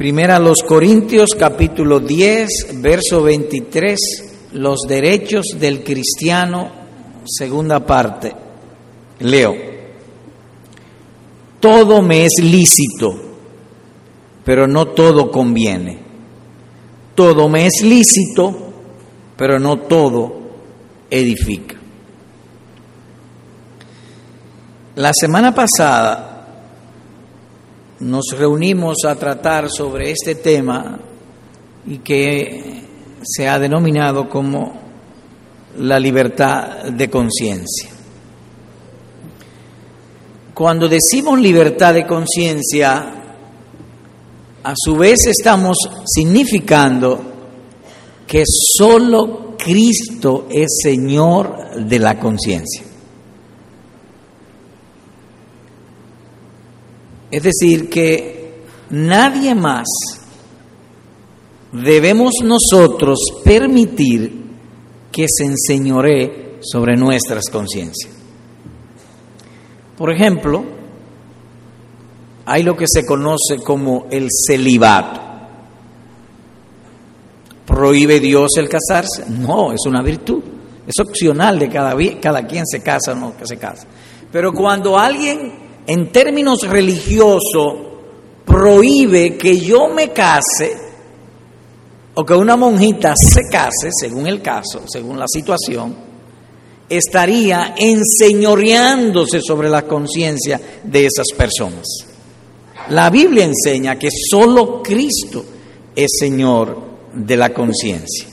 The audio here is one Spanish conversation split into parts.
Primera los Corintios capítulo 10, verso 23, los derechos del cristiano, segunda parte. Leo, todo me es lícito, pero no todo conviene. Todo me es lícito, pero no todo edifica. La semana pasada nos reunimos a tratar sobre este tema y que se ha denominado como la libertad de conciencia. Cuando decimos libertad de conciencia, a su vez estamos significando que solo Cristo es Señor de la conciencia. Es decir, que nadie más debemos nosotros permitir que se enseñoree sobre nuestras conciencias. Por ejemplo, hay lo que se conoce como el celibato. ¿Prohíbe Dios el casarse? No, es una virtud. Es opcional de cada, cada quien se casa o no que se casa. Pero cuando alguien en términos religiosos prohíbe que yo me case o que una monjita se case, según el caso, según la situación, estaría enseñoreándose sobre la conciencia de esas personas. La Biblia enseña que solo Cristo es Señor de la conciencia.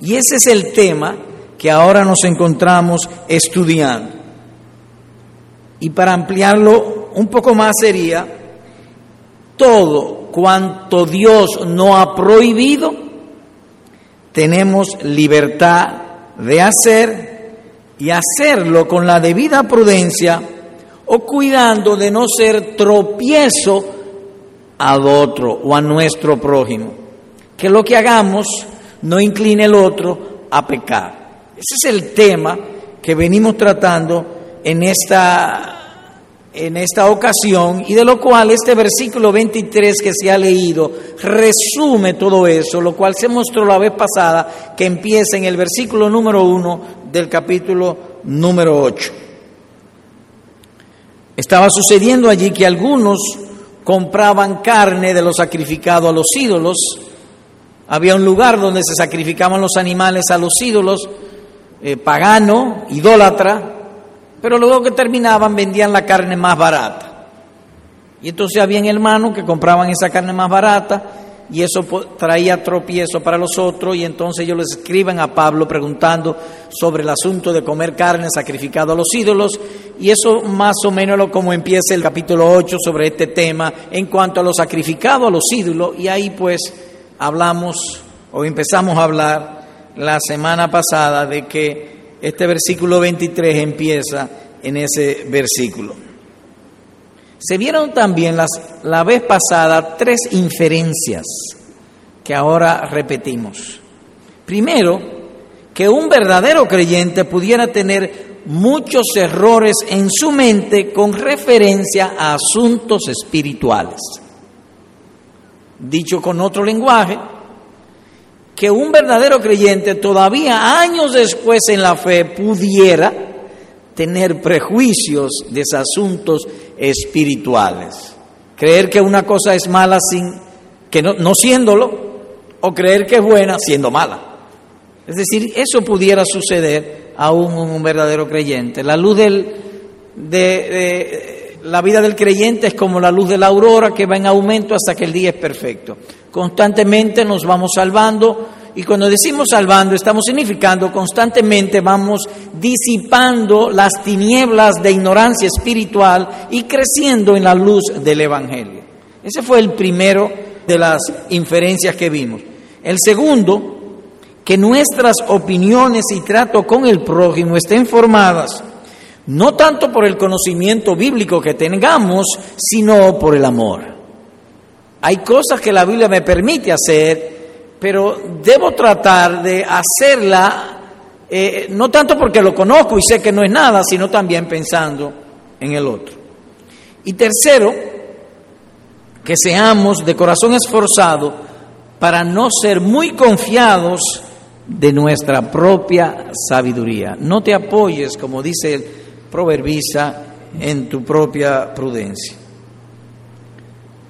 Y ese es el tema que ahora nos encontramos estudiando. Y para ampliarlo un poco más sería, todo cuanto Dios no ha prohibido, tenemos libertad de hacer y hacerlo con la debida prudencia o cuidando de no ser tropiezo al otro o a nuestro prójimo. Que lo que hagamos no incline el otro a pecar. Ese es el tema que venimos tratando en esta, en esta ocasión y de lo cual este versículo 23 que se ha leído resume todo eso, lo cual se mostró la vez pasada que empieza en el versículo número 1 del capítulo número 8. Estaba sucediendo allí que algunos compraban carne de lo sacrificado a los ídolos. Había un lugar donde se sacrificaban los animales a los ídolos, eh, pagano, idólatra, pero luego que terminaban vendían la carne más barata. Y entonces habían hermanos que compraban esa carne más barata y eso traía tropiezo para los otros y entonces ellos les escriben a Pablo preguntando sobre el asunto de comer carne sacrificada a los ídolos y eso más o menos lo como empieza el capítulo 8 sobre este tema en cuanto a lo sacrificado a los ídolos y ahí pues hablamos o empezamos a hablar la semana pasada de que este versículo 23 empieza en ese versículo. Se vieron también las, la vez pasada tres inferencias que ahora repetimos. Primero, que un verdadero creyente pudiera tener muchos errores en su mente con referencia a asuntos espirituales. Dicho con otro lenguaje, que un verdadero creyente todavía años después en la fe pudiera tener prejuicios de asuntos espirituales. Creer que una cosa es mala sin que no, siéndolo o creer que es buena siendo mala. Es decir, eso pudiera suceder aún un verdadero creyente. La luz del, de la vida del creyente es como la luz de la aurora que va en aumento hasta que el día es perfecto. Constantemente nos vamos salvando y cuando decimos salvando estamos significando constantemente vamos disipando las tinieblas de ignorancia espiritual y creciendo en la luz del Evangelio. Ese fue el primero de las inferencias que vimos. El segundo, que nuestras opiniones y trato con el prójimo estén formadas no tanto por el conocimiento bíblico que tengamos, sino por el amor. Hay cosas que la Biblia me permite hacer, pero debo tratar de hacerla eh, no tanto porque lo conozco y sé que no es nada, sino también pensando en el otro. Y tercero, que seamos de corazón esforzado para no ser muy confiados de nuestra propia sabiduría. No te apoyes, como dice el proverbista, en tu propia prudencia.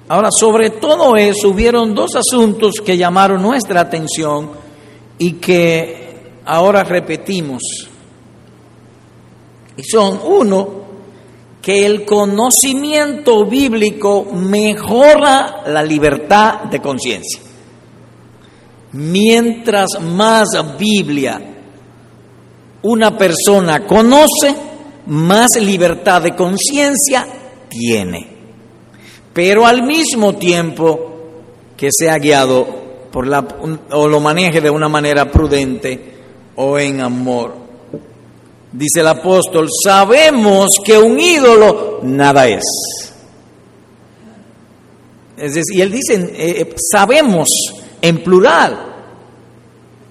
Ahora, sobre todo eso, hubieron dos asuntos que llamaron nuestra atención y que ahora repetimos. Y son, uno, que el conocimiento bíblico mejora la libertad de conciencia. Mientras más Biblia una persona conoce, más libertad de conciencia tiene. Pero al mismo tiempo que sea guiado por la, o lo maneje de una manera prudente o en amor. Dice el apóstol, sabemos que un ídolo nada es. Es decir, y él dice, eh, eh, sabemos en plural.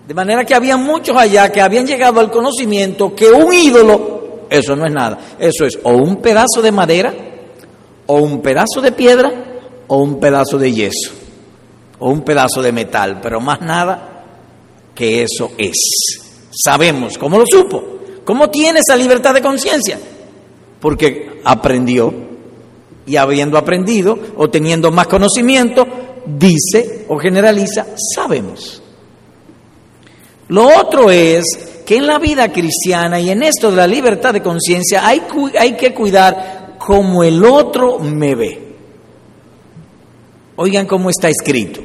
De manera que había muchos allá que habían llegado al conocimiento que un ídolo, eso no es nada, eso es o un pedazo de madera, o un pedazo de piedra, o un pedazo de yeso, o un pedazo de metal, pero más nada que eso es. Sabemos, ¿cómo lo supo? ¿Cómo tiene esa libertad de conciencia? Porque aprendió y habiendo aprendido o teniendo más conocimiento, dice o generaliza, sabemos. Lo otro es que en la vida cristiana y en esto de la libertad de conciencia hay, hay que cuidar como el otro me ve. Oigan cómo está escrito.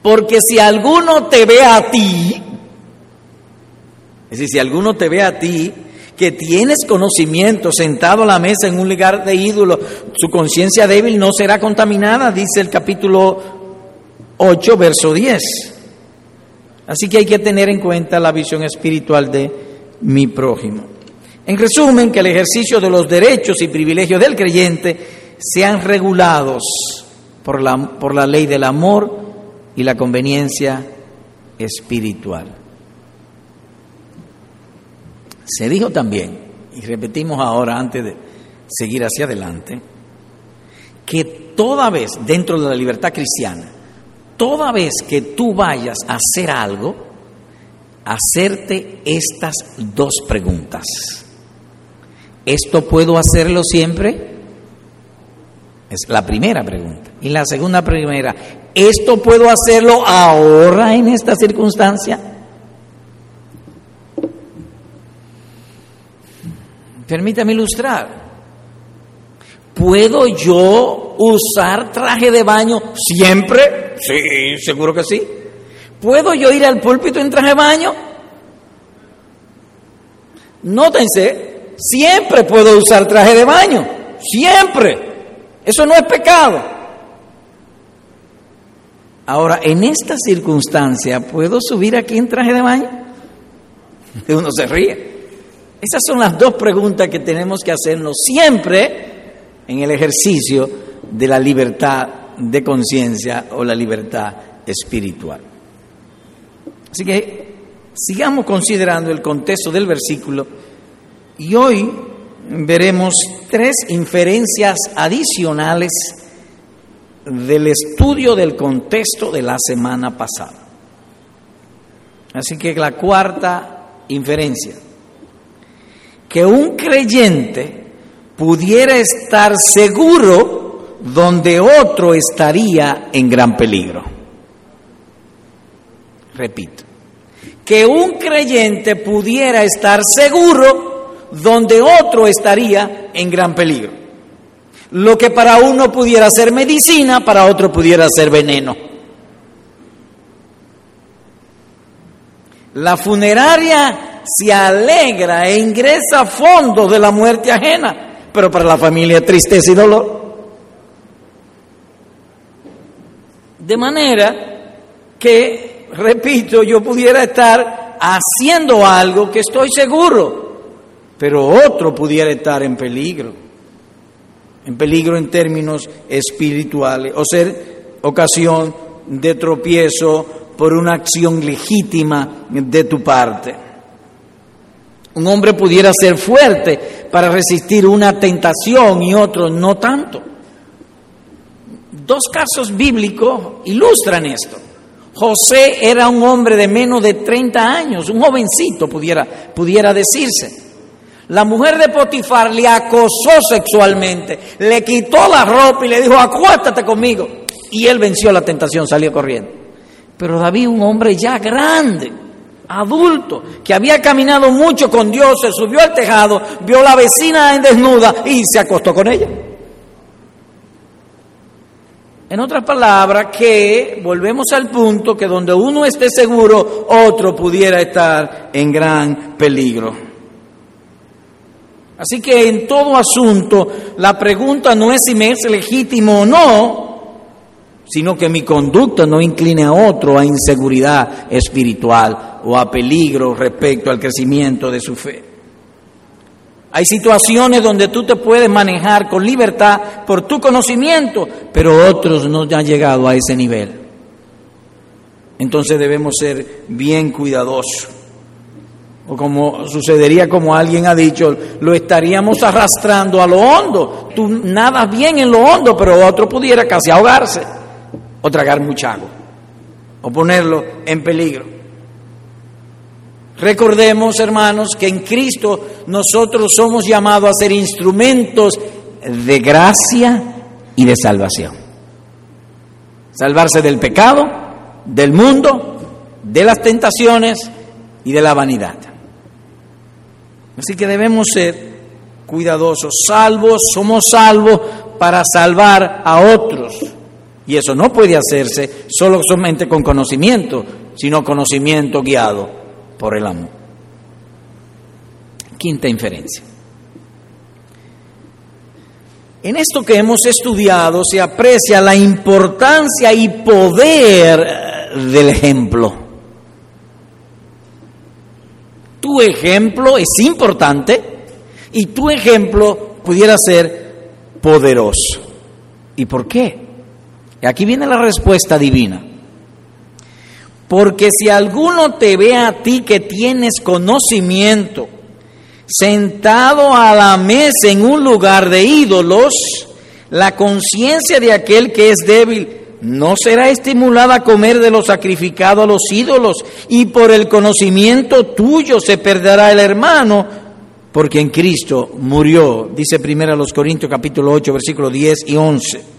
Porque si alguno te ve a ti, es decir, si alguno te ve a ti, que tienes conocimiento sentado a la mesa en un lugar de ídolo, su conciencia débil no será contaminada, dice el capítulo 8, verso 10. Así que hay que tener en cuenta la visión espiritual de mi prójimo. En resumen, que el ejercicio de los derechos y privilegios del creyente sean regulados por la, por la ley del amor y la conveniencia espiritual. Se dijo también, y repetimos ahora antes de seguir hacia adelante, que toda vez dentro de la libertad cristiana, toda vez que tú vayas a hacer algo, hacerte estas dos preguntas. ¿Esto puedo hacerlo siempre? Es la primera pregunta. Y la segunda primera, ¿esto puedo hacerlo ahora en esta circunstancia? Permítame ilustrar. ¿Puedo yo usar traje de baño siempre? Sí, seguro que sí. ¿Puedo yo ir al púlpito en traje de baño? Nótense, siempre puedo usar traje de baño, siempre. Eso no es pecado. Ahora, en esta circunstancia, ¿puedo subir aquí en traje de baño? Uno se ríe. Esas son las dos preguntas que tenemos que hacernos siempre en el ejercicio de la libertad de conciencia o la libertad espiritual. Así que sigamos considerando el contexto del versículo y hoy veremos tres inferencias adicionales del estudio del contexto de la semana pasada. Así que la cuarta inferencia que un creyente pudiera estar seguro donde otro estaría en gran peligro. Repito, que un creyente pudiera estar seguro donde otro estaría en gran peligro. Lo que para uno pudiera ser medicina, para otro pudiera ser veneno. La funeraria se alegra e ingresa a fondo de la muerte ajena, pero para la familia tristeza y dolor. De manera que, repito, yo pudiera estar haciendo algo que estoy seguro, pero otro pudiera estar en peligro, en peligro en términos espirituales, o ser ocasión de tropiezo por una acción legítima de tu parte. Un hombre pudiera ser fuerte para resistir una tentación y otro no tanto. Dos casos bíblicos ilustran esto. José era un hombre de menos de 30 años, un jovencito pudiera, pudiera decirse. La mujer de Potifar le acosó sexualmente, le quitó la ropa y le dijo, acuéstate conmigo. Y él venció la tentación, salió corriendo. Pero David, un hombre ya grande, adulto, que había caminado mucho con Dios, se subió al tejado, vio a la vecina en desnuda y se acostó con ella. En otras palabras, que volvemos al punto que donde uno esté seguro, otro pudiera estar en gran peligro. Así que en todo asunto, la pregunta no es si me es legítimo o no, sino que mi conducta no incline a otro a inseguridad espiritual o a peligro respecto al crecimiento de su fe. Hay situaciones donde tú te puedes manejar con libertad por tu conocimiento, pero otros no han llegado a ese nivel. Entonces debemos ser bien cuidadosos. O como sucedería como alguien ha dicho, lo estaríamos arrastrando a lo hondo. Tú nadas bien en lo hondo, pero otro pudiera casi ahogarse o tragar mucha agua o ponerlo en peligro. Recordemos, hermanos, que en Cristo nosotros somos llamados a ser instrumentos de gracia y de salvación. Salvarse del pecado, del mundo, de las tentaciones y de la vanidad. Así que debemos ser cuidadosos, salvos, somos salvos para salvar a otros. Y eso no puede hacerse solo solamente con conocimiento, sino conocimiento guiado por el amor. Quinta inferencia. En esto que hemos estudiado se aprecia la importancia y poder eh, del ejemplo. Tu ejemplo es importante y tu ejemplo pudiera ser poderoso. ¿Y por qué? Y aquí viene la respuesta divina. Porque si alguno te ve a ti que tienes conocimiento, sentado a la mesa en un lugar de ídolos, la conciencia de aquel que es débil no será estimulada a comer de lo sacrificado a los ídolos, y por el conocimiento tuyo se perderá el hermano, porque en Cristo murió, dice primero a los Corintios capítulo 8, versículos 10 y 11.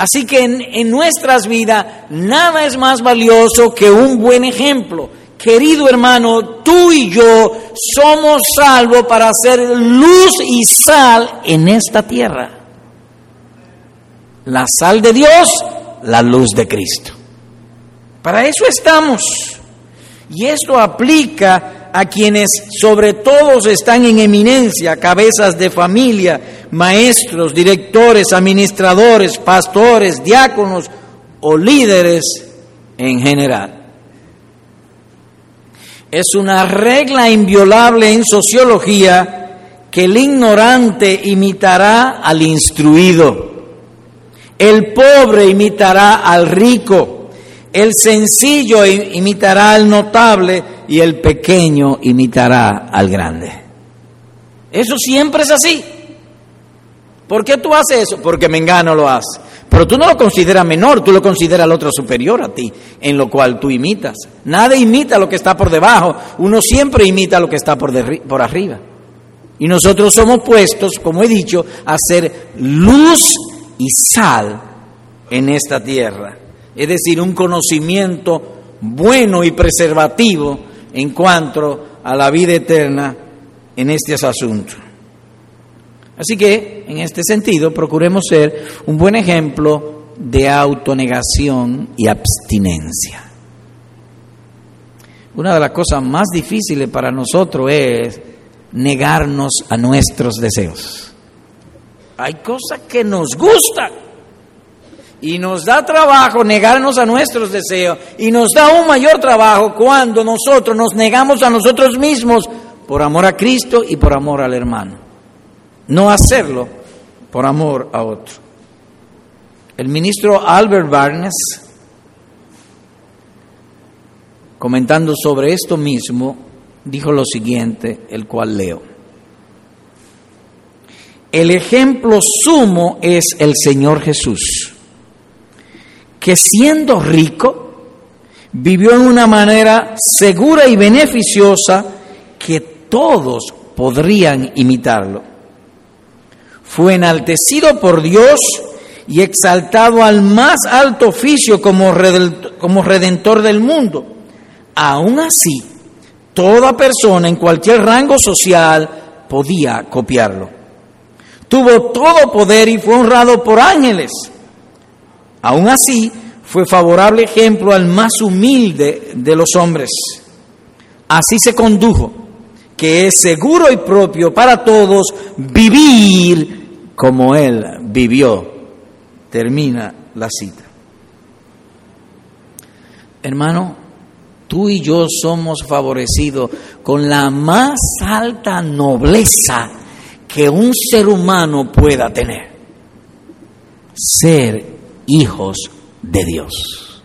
Así que en, nuestras vidas nada es más valioso que un buen ejemplo. Querido hermano, tú y yo somos salvos para hacer luz y sal en esta tierra. La sal de Dios, la luz de Cristo. Para eso estamos. Y esto aplica a quienes sobre todos están en eminencia, cabezas de familia, maestros, directores, administradores, pastores, diáconos o líderes en general. Es una regla inviolable en sociología que el ignorante imitará al instruido, el pobre imitará al rico, el sencillo imitará al notable, y el pequeño imitará al grande. Eso siempre es así. ¿Por qué tú haces eso? Porque Mengano lo hace. Pero tú no lo consideras menor, tú lo consideras el otro superior a ti, en lo cual tú imitas. Nadie imita lo que está por debajo, uno siempre imita lo que está por, por arriba. Y nosotros somos puestos, como he dicho, a ser luz y sal en esta tierra. Es decir, un conocimiento bueno y preservativo en cuanto a la vida eterna en estos asuntos. Así que, en este sentido, procuremos ser un buen ejemplo de autonegación y abstinencia. Una de las cosas más difíciles para nosotros es negarnos a nuestros deseos. Hay cosas que nos gustan y nos da trabajo negarnos a nuestros deseos y nos da un mayor trabajo cuando nosotros nos negamos a nosotros mismos por amor a Cristo y por amor al hermano. No hacerlo por amor a otro. El ministro Albert Barnes, comentando sobre esto mismo, dijo lo siguiente, el cual leo. El ejemplo sumo es el Señor Jesús que siendo rico, vivió en una manera segura y beneficiosa que todos podrían imitarlo. Fue enaltecido por Dios y exaltado al más alto oficio como redentor del mundo. Aún así, toda persona en cualquier rango social podía copiarlo. Tuvo todo poder y fue honrado por ángeles. Aún así, fue favorable ejemplo al más humilde de los hombres. Así se condujo, que es seguro y propio para todos vivir como Él vivió. Termina la cita. Hermano, tú y yo somos favorecidos con la más alta nobleza que un ser humano pueda tener. Ser hijos de Dios.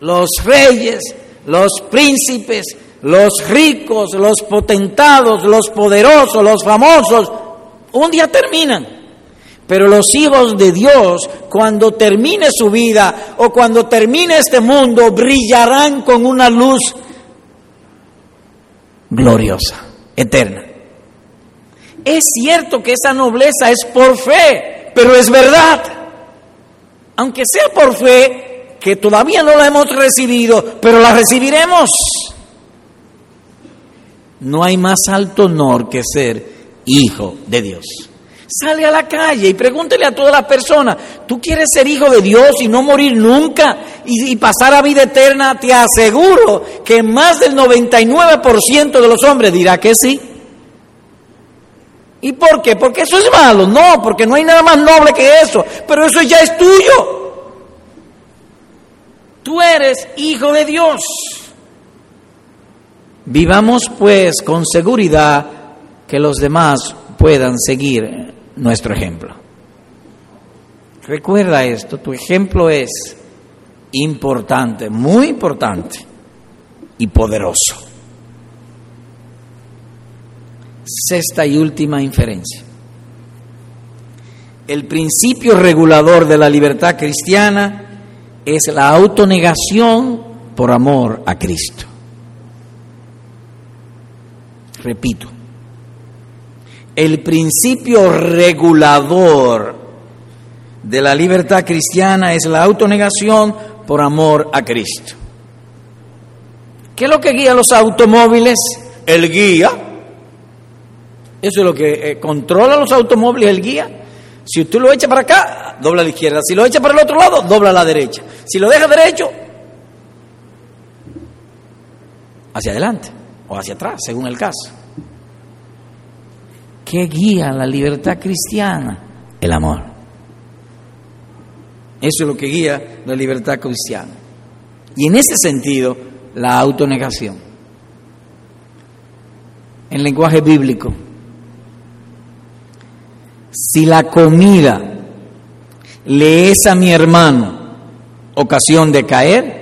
Los reyes, los príncipes, los ricos, los potentados, los poderosos, los famosos, un día terminan. Pero los hijos de Dios, cuando termine su vida o cuando termine este mundo, brillarán con una luz gloriosa, eterna. Es cierto que esa nobleza es por fe, pero es verdad. Aunque sea por fe, que todavía no la hemos recibido, pero la recibiremos. No hay más alto honor que ser hijo de Dios. Sale a la calle y pregúntele a todas las personas, ¿tú quieres ser hijo de Dios y no morir nunca y, y pasar a vida eterna? Te aseguro que más del 99% de los hombres dirá que sí. ¿Y por qué? Porque eso es malo. No, porque no hay nada más noble que eso. Pero eso ya es tuyo. Tú eres hijo de Dios. Vivamos pues con seguridad que los demás puedan seguir nuestro ejemplo. Recuerda esto, tu ejemplo es importante, muy importante y poderoso. Sexta y última inferencia. El principio regulador de la libertad cristiana es la autonegación por amor a Cristo. Repito, el principio regulador de la libertad cristiana es la autonegación por amor a Cristo. ¿Qué es lo que guía los automóviles? El guía eso es lo que eh, controla los automóviles, el guía. Si usted lo echa para acá, dobla a la izquierda. Si lo echa para el otro lado, dobla a la derecha. Si lo deja derecho, hacia adelante o hacia atrás, según el caso. ¿Qué guía la libertad cristiana? El amor. Eso es lo que guía la libertad cristiana. Y en ese sentido, la autonegación. En lenguaje bíblico, si la comida le es a mi hermano ocasión de caer,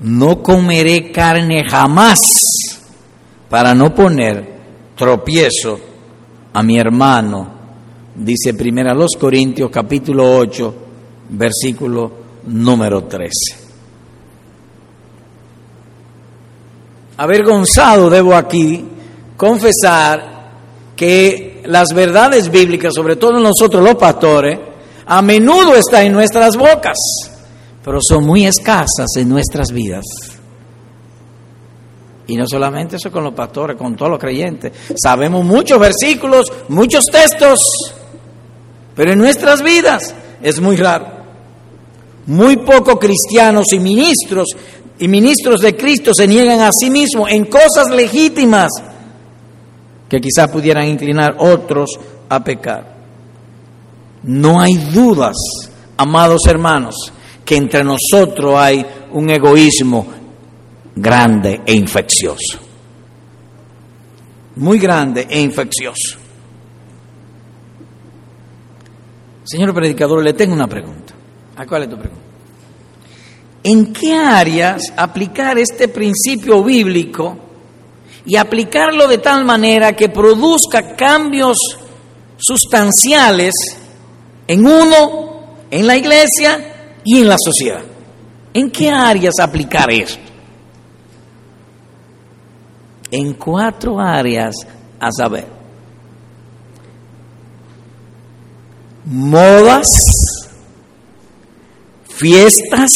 no comeré carne jamás para no poner tropiezo a mi hermano, dice primera los Corintios capítulo 8, versículo número 13. Avergonzado debo aquí confesar que las verdades bíblicas, sobre todo nosotros los pastores, a menudo están en nuestras bocas, pero son muy escasas en nuestras vidas. Y no solamente eso con los pastores, con todos los creyentes. Sabemos muchos versículos, muchos textos, pero en nuestras vidas es muy raro. Muy pocos cristianos y ministros y ministros de Cristo se niegan a sí mismos en cosas legítimas que quizás pudieran inclinar otros a pecar. No hay dudas, amados hermanos, que entre nosotros hay un egoísmo grande e infeccioso. Muy grande e infeccioso. Señor predicador, le tengo una pregunta. ¿A cuál es tu pregunta? ¿En qué áreas aplicar este principio bíblico y aplicarlo de tal manera que produzca cambios sustanciales En uno, en la iglesia y en la sociedad. ¿En qué áreas aplicar esto? En cuatro áreas a saber. Modas, fiestas,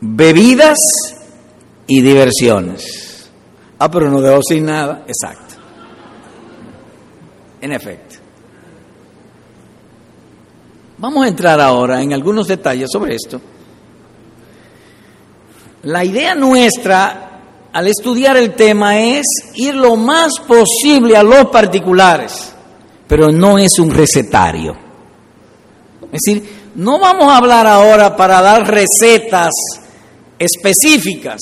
bebidas y diversiones. Ah, pero no debo sin nada. Exacto. En efecto. Vamos a entrar ahora en algunos detalles sobre esto. La idea nuestra al estudiar el tema es ir lo más posible a los particulares, pero no es un recetario. Es decir, no vamos a hablar ahora para dar recetas específicas.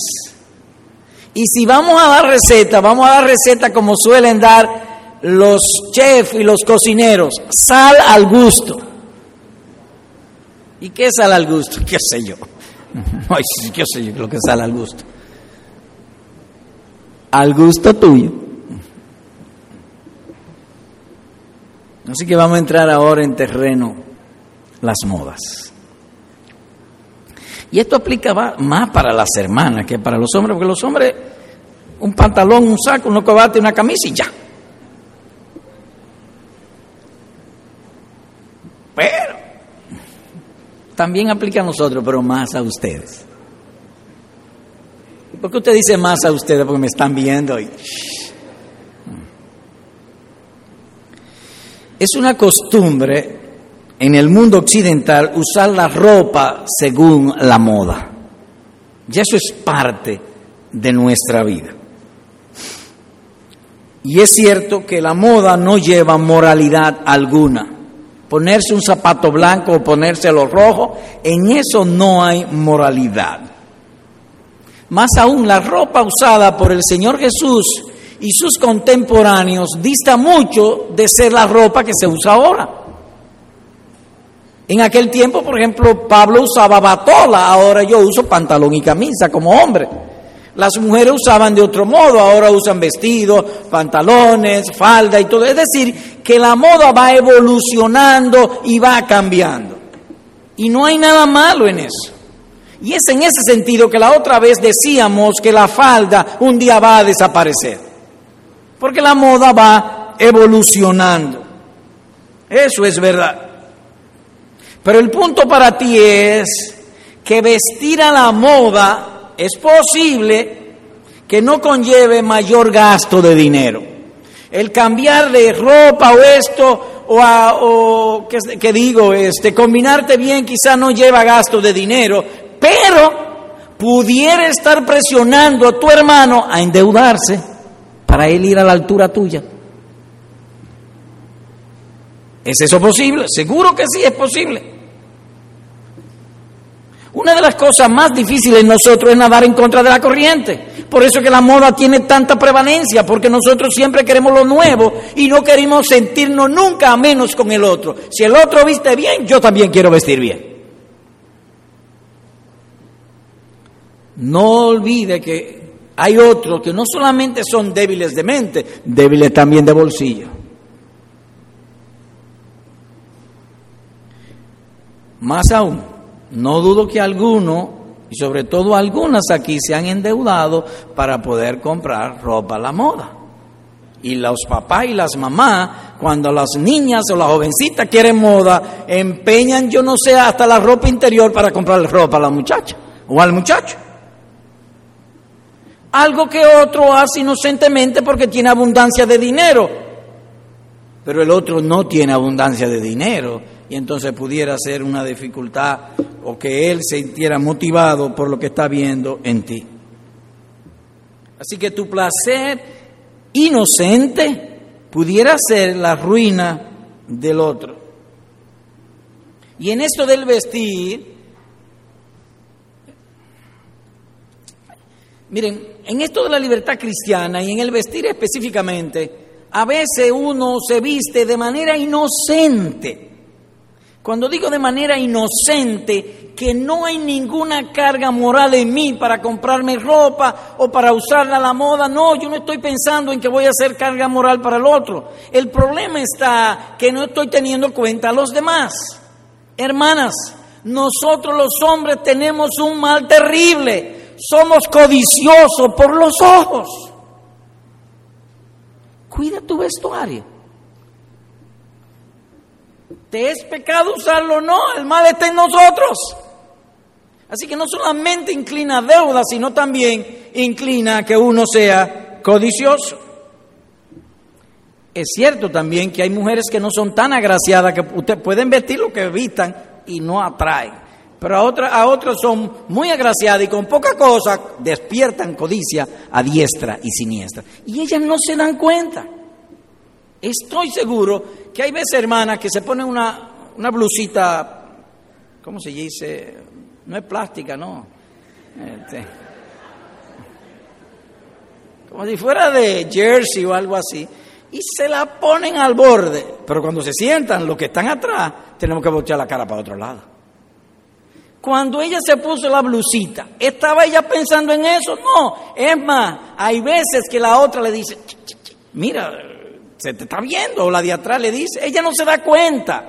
Y si vamos a dar recetas, vamos a dar recetas como suelen dar los chefs y los cocineros, sal al gusto. ¿Y qué es sal al gusto? ¿Qué sé yo? Ay, qué sé yo lo que sal al gusto. Al gusto tuyo. Así que vamos a entrar ahora en terreno las modas. Y esto aplica más para las hermanas que para los hombres, porque los hombres, un pantalón, un saco, un cobate, una camisa y ya. Pero también aplica a nosotros, pero más a ustedes. ¿Por qué usted dice más a ustedes? Porque me están viendo y... Es una costumbre en el mundo occidental usar la ropa según la moda. Y eso es parte de nuestra vida. Y es cierto que la moda no lleva moralidad alguna. Ponerse un zapato blanco o ponérselo rojo, en eso no hay moralidad. Más aún, la ropa usada por el Señor Jesús y sus contemporáneos dista mucho de ser la ropa que se usa ahora. En aquel tiempo, por ejemplo, Pablo usaba batola, ahora yo uso pantalón y camisa como hombre. Las mujeres usaban de otro modo, ahora usan vestidos, pantalones, falda y todo. Es decir, que la moda va evolucionando y va cambiando. Y no hay nada malo en eso. Y es en ese sentido que la otra vez decíamos que la falda un día va a desaparecer. Porque la moda va evolucionando. Eso es verdad. Pero el punto para ti es que vestir a la moda es posible que no conlleve mayor gasto de dinero. El cambiar de ropa o esto, o, o que, digo, este, combinarte bien quizá no lleva gasto de dinero, pero pudiera estar presionando a tu hermano a endeudarse para él ir a la altura tuya. ¿Es eso posible? Seguro que sí es posible. Una de las cosas más difíciles en nosotros es nadar en contra de la corriente. Por eso que la moda tiene tanta prevalencia, porque nosotros siempre queremos lo nuevo y no queremos sentirnos nunca a menos con el otro. Si el otro viste bien, yo también quiero vestir bien. No olvide que hay otros que no solamente son débiles de mente, débiles también de bolsillo. Más aún, no dudo que algunos, y sobre todo algunas aquí, se han endeudado para poder comprar ropa a la moda. Y los papás y las mamás, cuando las niñas o las jovencitas quieren moda, empeñan, yo no sé, hasta la ropa interior para comprarle ropa a la muchacha o al muchacho. Algo que otro hace inocentemente porque tiene abundancia de dinero, pero el otro no tiene abundancia de dinero y entonces pudiera ser una dificultad o que él se sintiera motivado por lo que está viendo en ti. Así que tu placer inocente pudiera ser la ruina del otro. Y en esto del vestir, miren, en esto de la libertad cristiana y en el vestir específicamente, a veces uno se viste de manera inocente Cuando digo de manera inocente, que no hay ninguna carga moral en mí para comprarme ropa o para usarla a la moda, no, yo no estoy pensando en que voy a hacer carga moral para el otro. El problema está que no estoy teniendo cuenta a los demás. Hermanas, nosotros los hombres tenemos un mal terrible, somos codiciosos por los ojos. Cuida tu vestuario. ¿Te es pecado usarlo o no? El mal está en nosotros. Así que no solamente inclina deuda, sino también inclina que uno sea codicioso. Es cierto también que hay mujeres que no son tan agraciadas que ustedes pueden vestir lo que vistan y no atraen. Pero a otras, a otras son muy agraciadas y con poca cosa despiertan codicia a diestra y siniestra. Y ellas no se dan cuenta. Estoy seguro que hay veces, hermanas, que se ponen una, una blusita, ¿cómo se dice? No es plástica, no. Este, como si fuera de jersey o algo así, y se la ponen al borde. Pero cuando se sientan, los que están atrás, tenemos que voltear la cara para otro lado. Cuando ella se puso la blusita, ¿estaba ella pensando en eso? No, es más, hay veces que la otra le dice, mira, se te está viendo, o la de atrás le dice, ella no se da cuenta.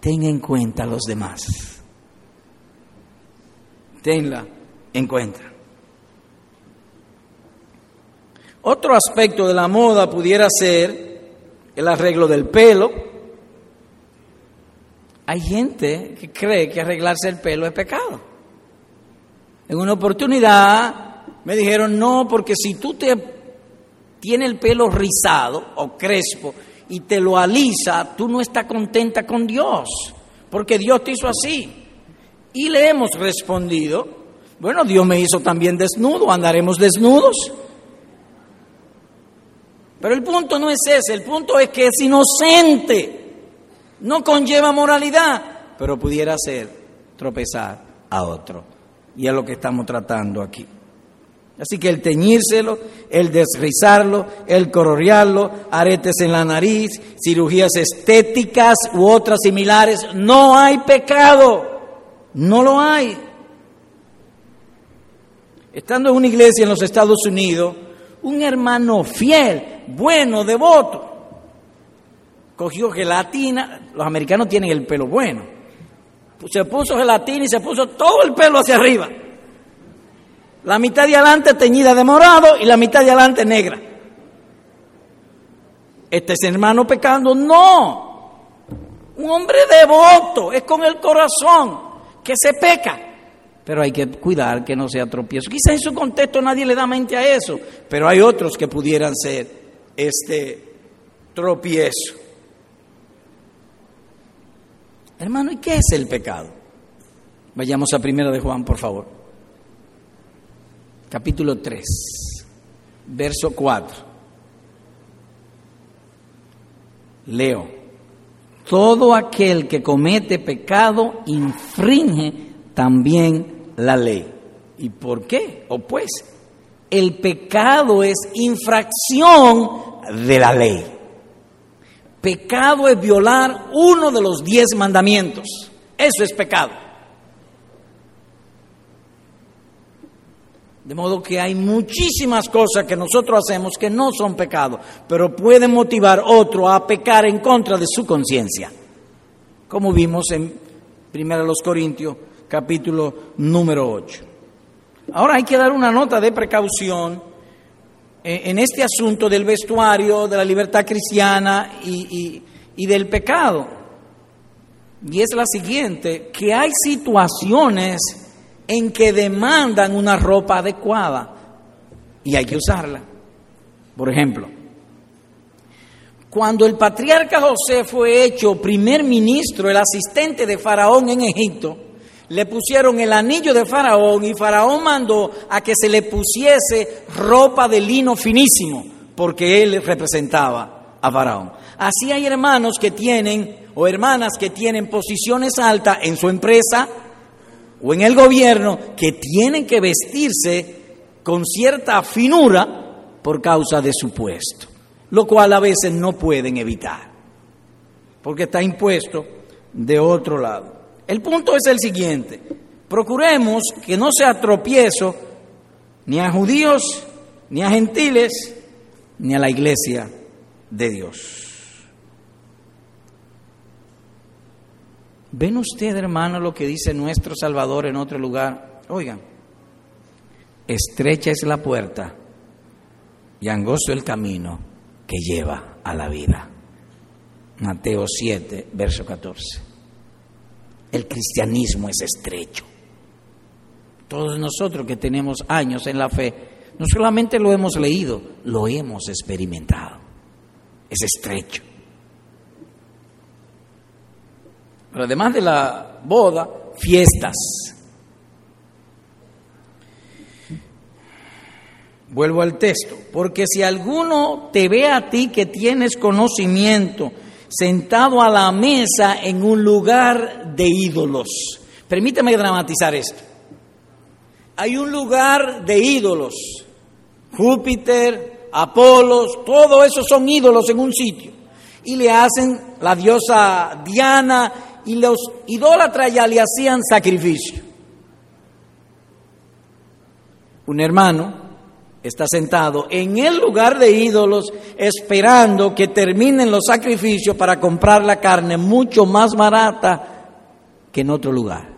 Ten en cuenta a los demás. Tenla en cuenta. Otro aspecto de la moda pudiera ser el arreglo del pelo. Hay gente que cree que arreglarse el pelo es pecado. En una oportunidad me dijeron, no, porque si tú te tiene el pelo rizado o crespo y te lo alisa, tú no estás contenta con Dios, porque Dios te hizo así. Y le hemos respondido, bueno, Dios me hizo también desnudo, andaremos desnudos. Pero el punto no es ese, el punto es que es inocente, no conlleva moralidad, pero pudiera ser tropezar a otro. Y es lo que estamos tratando aquí. Así que el teñírselo, el desrizarlo, el cororearlo, aretes en la nariz, cirugías estéticas u otras similares, no hay pecado, no lo hay. Estando en una iglesia en los Estados Unidos, un hermano fiel, bueno, devoto, cogió gelatina, los americanos tienen el pelo bueno, se puso gelatina y se puso todo el pelo hacia arriba. La mitad de adelante teñida de morado y la mitad de adelante negra. ¿Este es hermano pecando? No. Un hombre devoto, es con el corazón que se peca. Pero hay que cuidar que no sea tropiezo. Quizá en su contexto nadie le da mente a eso, pero hay otros que pudieran ser este tropiezo. Hermano, ¿y qué es el pecado? Vayamos a primera de Juan, por favor capítulo 3, verso 4. Leo, todo aquel que comete pecado infringe también la ley. ¿Y por qué? O pues, el pecado es infracción de la ley. Pecado es violar uno de los diez mandamientos. Eso es pecado. De modo que hay muchísimas cosas que nosotros hacemos que no son pecado, pero pueden motivar otro a pecar en contra de su conciencia. Como vimos en 1 Corintios capítulo número 8. Ahora hay que dar una nota de precaución eh, en este asunto del vestuario, de la libertad cristiana y, y del pecado. Y es la siguiente, que hay situaciones en que demandan una ropa adecuada y hay que usarla. Por ejemplo, cuando el patriarca José fue hecho primer ministro, el asistente de Faraón en Egipto, le pusieron el anillo de Faraón y Faraón mandó a que se le pusiese ropa de lino finísimo, porque él representaba a Faraón. Así hay hermanos que tienen o hermanas que tienen posiciones altas en su empresa, o en el gobierno que tienen que vestirse con cierta finura por causa de su puesto, lo cual a veces no pueden evitar, porque está impuesto de otro lado. El punto es el siguiente, procuremos que no sea tropiezo ni a judíos, ni a gentiles, ni a la iglesia de Dios. ¿Ven usted, hermano, lo que dice nuestro Salvador en otro lugar? Oigan, estrecha es la puerta y angosto el camino que lleva a la vida. Mateo 7, verso 14. El cristianismo es estrecho. Todos nosotros que tenemos años en la fe, no solamente lo hemos leído, lo hemos experimentado. Es estrecho. Pero además de la boda, fiestas. Vuelvo al texto, porque si alguno te ve a ti que tienes conocimiento, sentado a la mesa en un lugar de ídolos. Permíteme dramatizar esto. Hay un lugar de ídolos. Júpiter, Apolos, todo eso son ídolos en un sitio. Y le hacen la diosa Diana y los idólatras ya le hacían sacrificio. Un hermano está sentado en el lugar de ídolos esperando que terminen los sacrificios para comprar la carne mucho más barata que en otro lugar.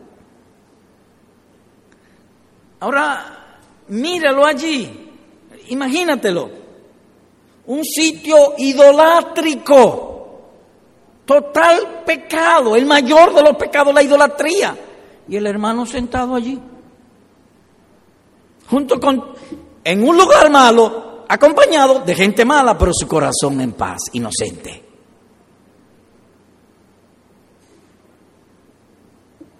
Ahora, míralo allí, imagínatelo, un sitio idolátrico Total pecado, el mayor de los pecados, la idolatría. Y el hermano sentado allí, junto con, en un lugar malo, acompañado de gente mala, pero su corazón en paz, inocente.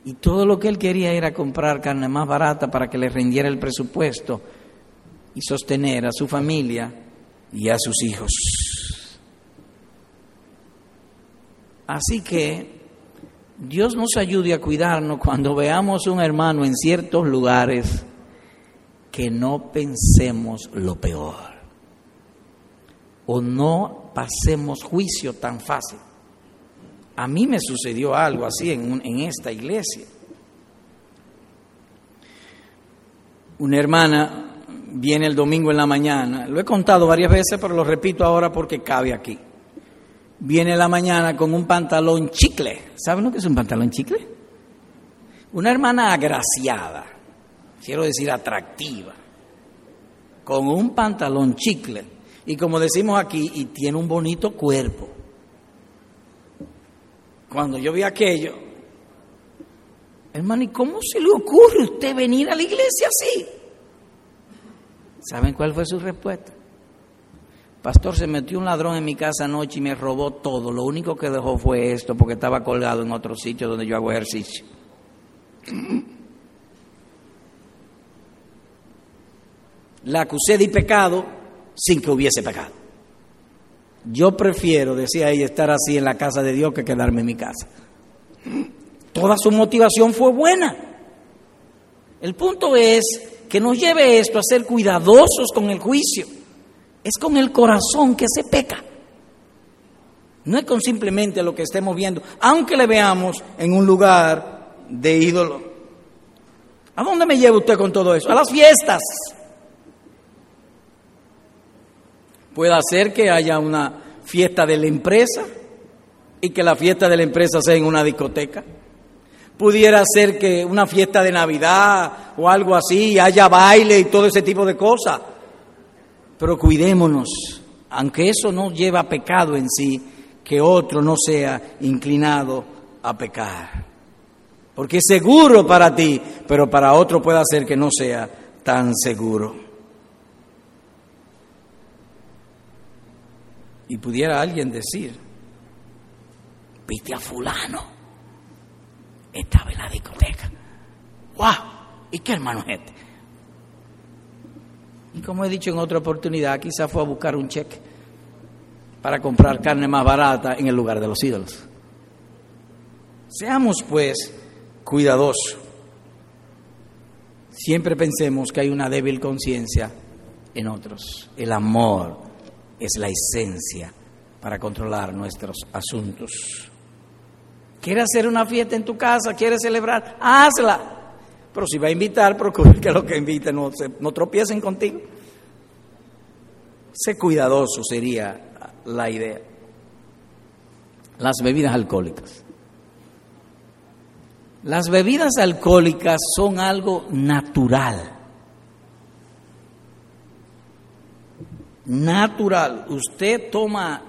Y todo lo que él quería era comprar carne más barata para que le rindiera el presupuesto y sostener a su familia y a sus hijos. Así que Dios nos ayude a cuidarnos cuando veamos un hermano en ciertos lugares que no pensemos lo peor o no pasemos juicio tan fácil. A mí me sucedió algo así en, en esta iglesia. Una hermana viene el domingo en la mañana, lo he contado varias veces, pero lo repito ahora porque cabe aquí viene la mañana con un pantalón chicle. ¿Saben lo que es un pantalón chicle? Una hermana agraciada, quiero decir atractiva, con un pantalón chicle. Y como decimos aquí, y tiene un bonito cuerpo. Cuando yo vi aquello, hermano, ¿y cómo se le ocurre a usted venir a la iglesia así? ¿Saben cuál fue su respuesta? Pastor, se metió un ladrón en mi casa anoche y me robó todo. Lo único que dejó fue esto porque estaba colgado en otro sitio donde yo hago ejercicio. La acusé de pecado sin que hubiese pecado. Yo prefiero, decía ella, estar así en la casa de Dios que quedarme en mi casa. Toda su motivación fue buena. El punto es que nos lleve esto a ser cuidadosos con el juicio. Es con el corazón que se peca. No es con simplemente lo que estemos viendo, aunque le veamos en un lugar de ídolo. ¿A dónde me lleva usted con todo eso? A las fiestas. Puede ser que haya una fiesta de la empresa y que la fiesta de la empresa sea en una discoteca. Pudiera ser que una fiesta de Navidad o algo así, haya baile y todo ese tipo de cosas. Pero cuidémonos, aunque eso no lleva pecado en sí, que otro no sea inclinado a pecar. Porque es seguro para ti, pero para otro puede ser que no sea tan seguro. Y pudiera alguien decir, viste a fulano, estaba en la discoteca. ¡Wow! ¿Y qué hermano es este? Y como he dicho en otra oportunidad, quizá fue a buscar un cheque para comprar carne más barata en el lugar de los ídolos. Seamos pues cuidadosos. Siempre pensemos que hay una débil conciencia en otros. El amor es la esencia para controlar nuestros asuntos. ¿Quieres hacer una fiesta en tu casa? ¿Quieres celebrar? Hazla. Pero si va a invitar, procura que los que inviten no, no tropiecen contigo. Sé cuidadoso sería la idea. Las bebidas alcohólicas. Las bebidas alcohólicas son algo natural. Natural. Usted toma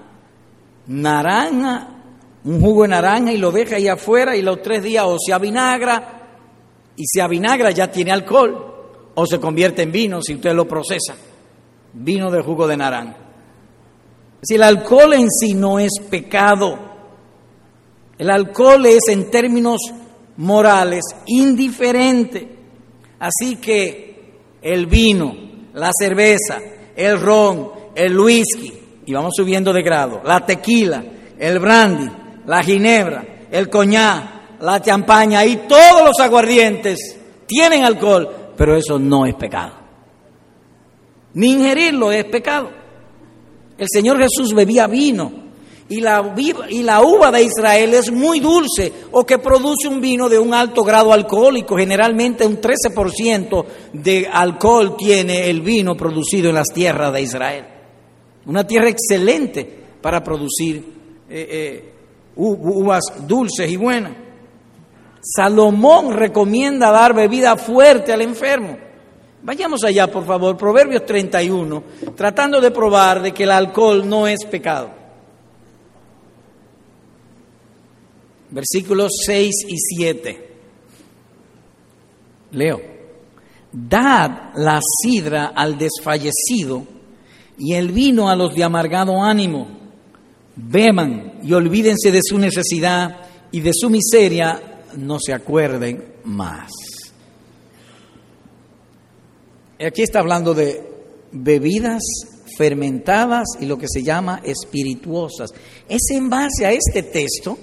naranja, un jugo de naranja y lo deja ahí afuera y los tres días o se avinagra y se avinagra ya tiene alcohol o se convierte en vino si usted lo procesa. Vino de jugo de naranja. Si el alcohol en sí no es pecado, el alcohol es en términos morales indiferente. Así que el vino, la cerveza, el ron, el whisky, y vamos subiendo de grado, la tequila, el brandy, la ginebra, el coñac, la champaña y todos los aguardientes tienen alcohol, pero eso no es pecado. Ni ingerirlo es pecado. El Señor Jesús bebía vino y la, uva de Israel es muy dulce o que produce un vino de un alto grado alcohólico. Generalmente un 13% de alcohol tiene el vino producido en las tierras de Israel. Una tierra excelente para producir eh, eh, uvas dulces y buenas. Salomón recomienda dar bebida fuerte al enfermo. Vayamos allá, por favor, Proverbios 31, tratando de probar de que el alcohol no es pecado. versículos 6 y 7. Leo, dad la sidra al desfallecido y el vino a los de amargado ánimo. Beban y olvídense de su necesidad y de su miseria, no se acuerden más. Aquí está hablando de bebidas fermentadas y lo que se llama espirituosas. Es en base a este texto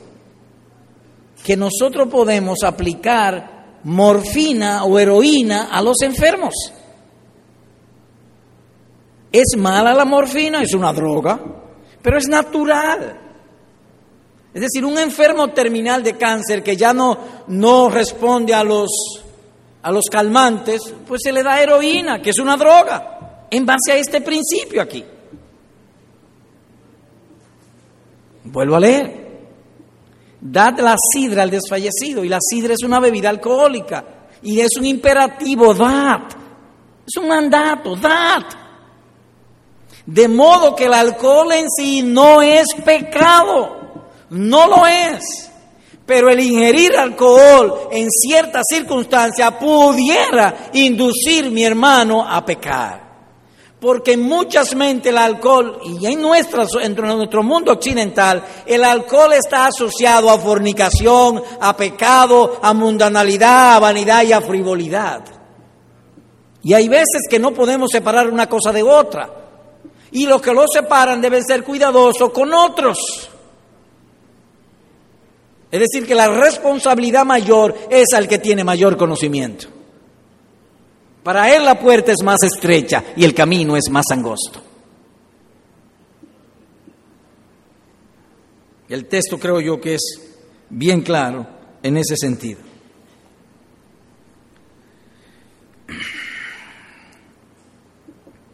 que nosotros podemos aplicar morfina o heroína a los enfermos. Es mala la morfina, es una droga, pero es natural. Es decir, un enfermo terminal de cáncer que ya no, no responde a los, a los calmantes, pues se le da heroína, que es una droga, en base a este principio aquí. Vuelvo a leer. Dad la sidra al desfallecido. Y la sidra es una bebida alcohólica. Y es un imperativo, dad. Es un mandato, dad. De modo que el alcohol en sí no es pecado. No lo es. Pero el ingerir alcohol en ciertas circunstancias pudiera inducir mi hermano a pecar porque muchas mentes el alcohol, y en, nuestra, en nuestro mundo occidental, el alcohol está asociado a fornicación, a pecado, a mundanalidad, a vanidad y a frivolidad. Y hay veces que no podemos separar una cosa de otra. Y los que lo separan deben ser cuidadosos con otros. Es decir, que la responsabilidad mayor es al que tiene mayor conocimiento. Para él la puerta es más estrecha y el camino es más angosto. El texto creo yo que es bien claro en ese sentido.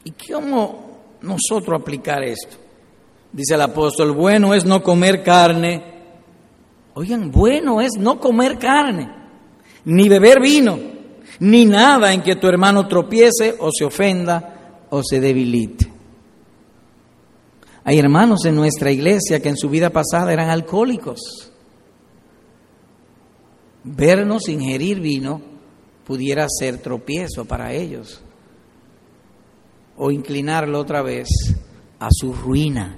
¿Y cómo nosotros aplicar esto? Dice el apóstol, bueno es no comer carne. Oigan, bueno es no comer carne, ni beber vino ni nada en que tu hermano tropiece o se ofenda o se debilite. Hay hermanos en nuestra iglesia que en su vida pasada eran alcohólicos. Vernos ingerir vino pudiera ser tropiezo para ellos o inclinarlo otra vez a su ruina.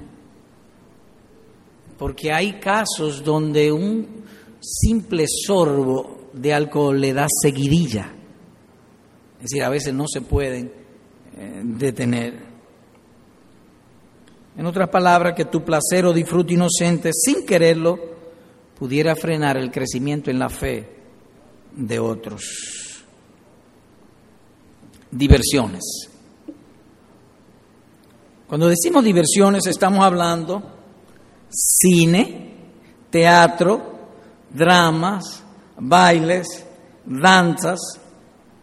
Porque hay casos donde un simple sorbo de alcohol le da seguidilla. Es decir, a veces no se pueden eh, detener. En otras palabras, que tu placer o disfrute inocente, sin quererlo, pudiera frenar el crecimiento en la fe de otros. Diversiones. Cuando decimos diversiones estamos hablando cine, teatro, dramas, bailes, danzas,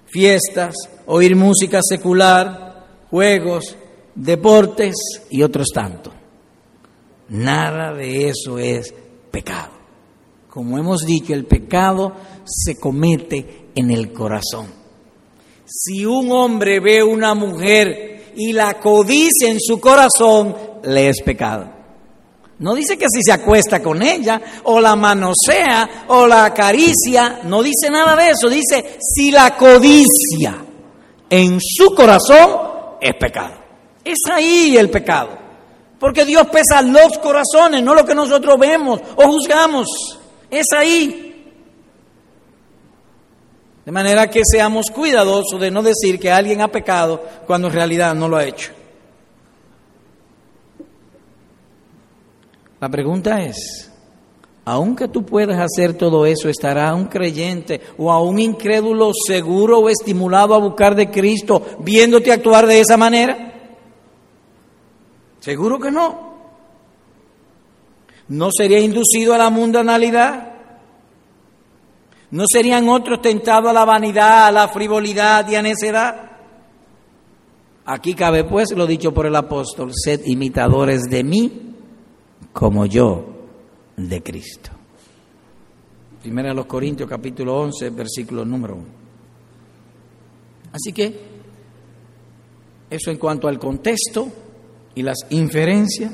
fiestas, oír música secular, juegos, deportes y otros tantos. Nada de eso es pecado. Como hemos dicho, el pecado se comete en el corazón. Si un hombre ve una mujer y la codicia en su corazón, le es pecado. No dice que si se acuesta con ella, o la manosea, o la acaricia, no dice nada de eso, dice si la codicia en su corazón, es pecado. Es ahí el pecado. Porque Dios pesa los corazones, no lo que nosotros vemos o juzgamos. Es ahí. De manera que seamos cuidadosos de no decir que alguien ha pecado cuando en realidad no lo ha hecho. La pregunta es, aunque tú puedas hacer todo eso, ¿estará un creyente o a un incrédulo seguro o estimulado a buscar de Cristo viéndote actuar de esa manera? Seguro que no. ¿No sería inducido a la mundanalidad? ¿No serían otros tentados a la vanidad, a la frivolidad y a necedad? Aquí cabe pues lo dicho por el apóstol, sed imitadores de mí como yo de Cristo. Primera a los Corintios capítulo 11, versículo número 1. Así que eso en cuanto al contexto y las inferencias,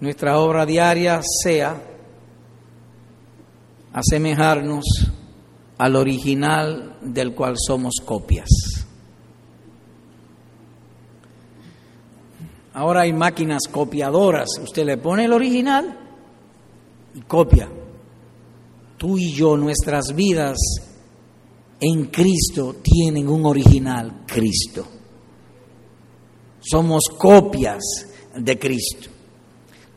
nuestra obra diaria sea asemejarnos al original del cual somos copias. Ahora hay máquinas copiadoras. Usted le pone el original y copia. Tú y yo, nuestras vidas en Cristo tienen un original, Cristo. Somos copias de Cristo.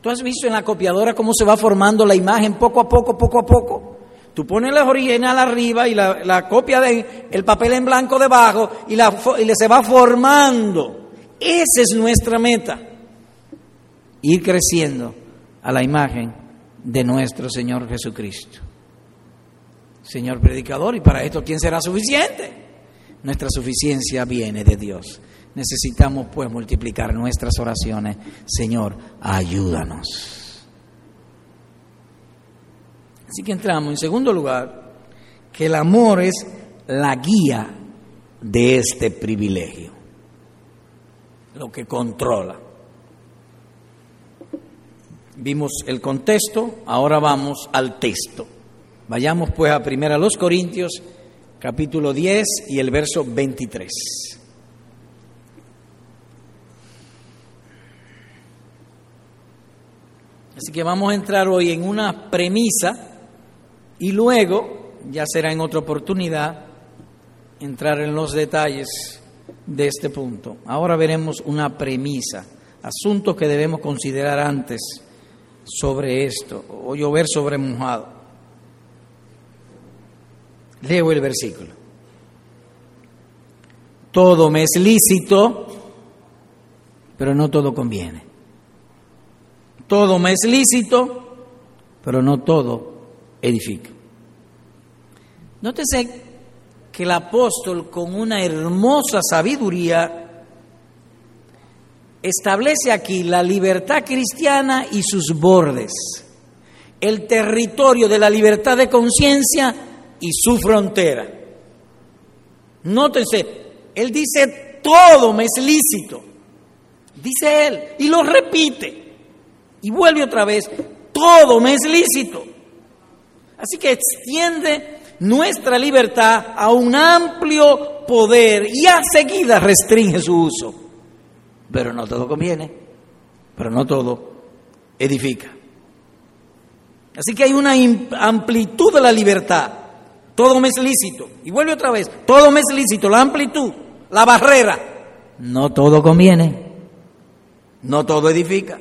¿Tú has visto en la copiadora cómo se va formando la imagen poco a poco, poco a poco? Tú pones la original arriba y la, copia de el papel en blanco debajo y, la, y se va formando. Esa es nuestra meta. Ir creciendo a la imagen de nuestro Señor Jesucristo. Señor predicador, y para esto, ¿quién será suficiente? Nuestra suficiencia viene de Dios. Necesitamos pues multiplicar nuestras oraciones. Señor, ayúdanos. Así que entramos en segundo lugar, que el amor es la guía de este privilegio, lo que controla. Vimos el contexto, ahora vamos al texto. Vayamos pues a primera los Corintios, capítulo 10 y el verso 23. Así que vamos a entrar hoy en una premisa y luego, ya será en otra oportunidad, entrar en los detalles de este punto. Ahora veremos una premisa, asuntos que debemos considerar antes sobre esto, o llover sobre mojado. Leo el versículo. Todo me es lícito, pero no todo conviene. Todo me es lícito, pero no todo edifica. Nótese que el apóstol con una hermosa sabiduría establece aquí la libertad cristiana y sus bordes, el territorio de la libertad de conciencia y su frontera. Nótese, él dice, todo me es lícito, dice él, y lo repite. Y vuelve otra vez, todo me es lícito. Así que extiende nuestra libertad a un amplio poder y a seguida restringe su uso. Pero no todo conviene, pero no todo edifica. Así que hay una amplitud de la libertad. Todo me es lícito. Y vuelve otra vez, todo me es lícito, la amplitud, la barrera. No todo conviene, no todo edifica.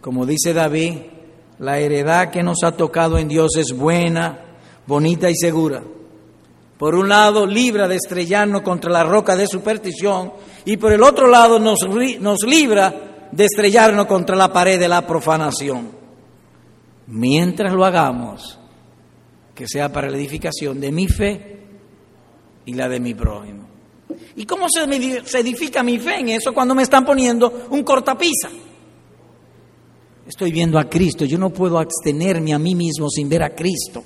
Como dice David, la heredad que nos ha tocado en Dios es buena, bonita y segura. Por un lado, libra de estrellarnos contra la roca de superstición y por el otro lado nos, libra de estrellarnos contra la pared de la profanación. mientras lo hagamos, que sea para la edificación de mi fe y la de mi prójimo. ¿Y cómo se, edifica mi fe en eso cuando me están poniendo un cortapisa? Estoy viendo a Cristo, yo no puedo abstenerme a mí mismo sin ver a Cristo.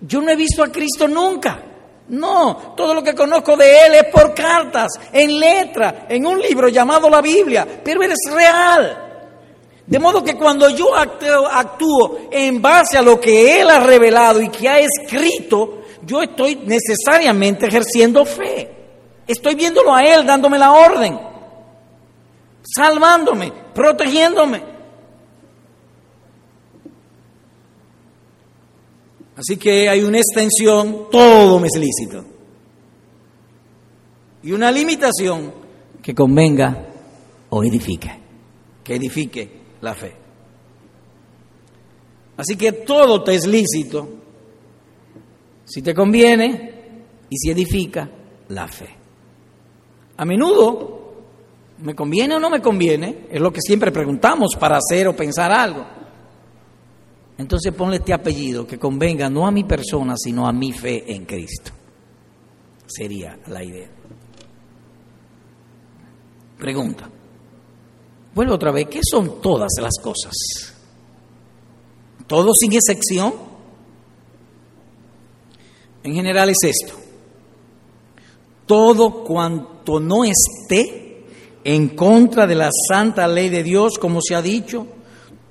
Yo no he visto a Cristo nunca. No, todo lo que conozco de Él es por cartas, en letra, en un libro llamado la Biblia, pero Él es real. De modo que cuando yo actúo, en base a lo que Él ha revelado y que ha escrito, yo estoy necesariamente ejerciendo fe. Estoy viéndolo a Él dándome la orden, salvándome, protegiéndome. Así que hay una extensión, todo me es lícito. Y una limitación que convenga o edifique, que edifique la fe. Así que todo te es lícito si te conviene y si edifica la fe. A menudo, ¿me conviene o no me conviene? Es lo que siempre preguntamos para hacer o pensar algo. Entonces ponle este apellido que convenga no a mi persona, sino a mi fe en Cristo. Sería la idea. Pregunta. Vuelvo otra vez, ¿qué son todas las cosas? ¿Todo sin excepción? En general es esto. Todo cuanto no esté en contra de la santa ley de Dios, como se ha dicho,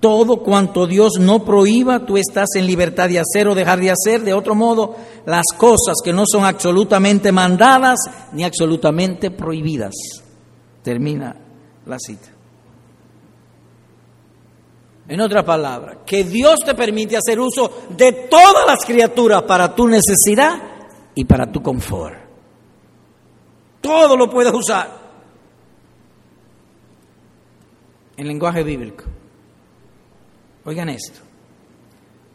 todo cuanto Dios no prohíba, tú estás en libertad de hacer o dejar de hacer. De otro modo, las cosas que no son absolutamente mandadas ni absolutamente prohibidas. Termina la cita. En otra palabra, que Dios te permite hacer uso de todas las criaturas para tu necesidad y para tu confort. Todo lo puedes usar en lenguaje bíblico. Oigan esto.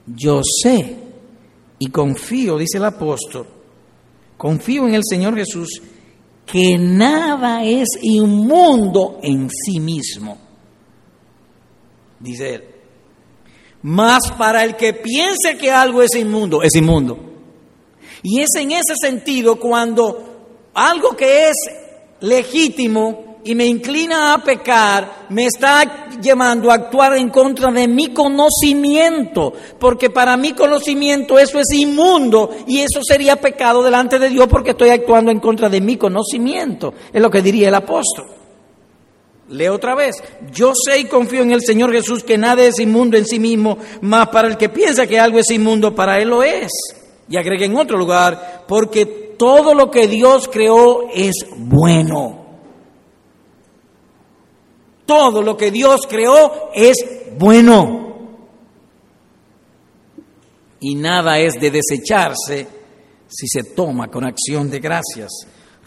Yo sé y confío, dice el apóstol, confío en el Señor Jesús, que nada es inmundo en sí mismo. Dice él. Más para el que piense que algo es inmundo, es inmundo. Y es en ese sentido cuando algo que es legítimo y me inclina a pecar, me está llevando a actuar en contra de mi conocimiento, porque para mi conocimiento eso es inmundo y eso sería pecado delante de Dios porque estoy actuando en contra de mi conocimiento, es lo que diría el apóstol. Leo otra vez, yo sé y confío en el Señor Jesús que nada es inmundo en sí mismo, más para el que piensa que algo es inmundo, para él lo es. Y agregué en otro lugar, porque todo lo que Dios creó es bueno todo lo que Dios creó es bueno. Y nada es de desecharse si se toma con acción de gracias.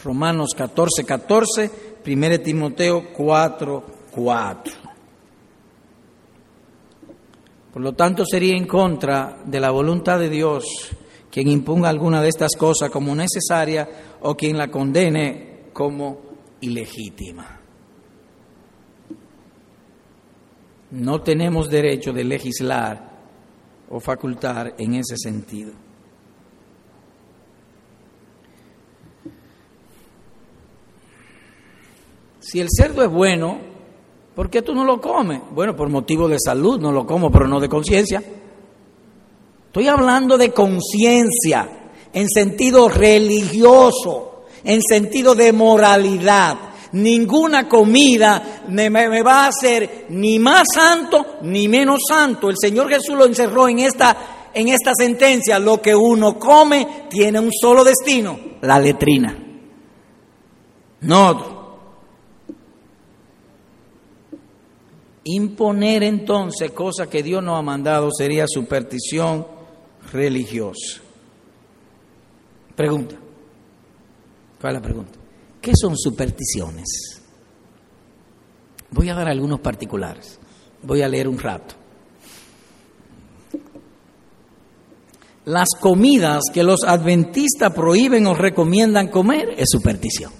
Romanos 14, 14, 1 Timoteo 4, 4. Por lo tanto, sería en contra de la voluntad de Dios quien imponga alguna de estas cosas como necesaria o quien la condene como ilegítima. No tenemos derecho de legislar o facultar en ese sentido. Si el cerdo es bueno, ¿por qué tú no lo comes? Bueno, por motivo de salud no lo como, pero no de conciencia. Estoy hablando de conciencia en sentido religioso, en sentido de moralidad ninguna comida me, va a hacer ni más santo ni menos santo. El Señor Jesús lo encerró en esta, en esta sentencia. Lo que uno come tiene un solo destino, la letrina. No. Imponer entonces cosa que Dios no ha mandado sería superstición religiosa. Pregunta. ¿Cuál es la pregunta? ¿Qué son supersticiones? Voy a dar algunos particulares. Voy a leer un rato. Las comidas que los adventistas prohíben o recomiendan comer es superstición.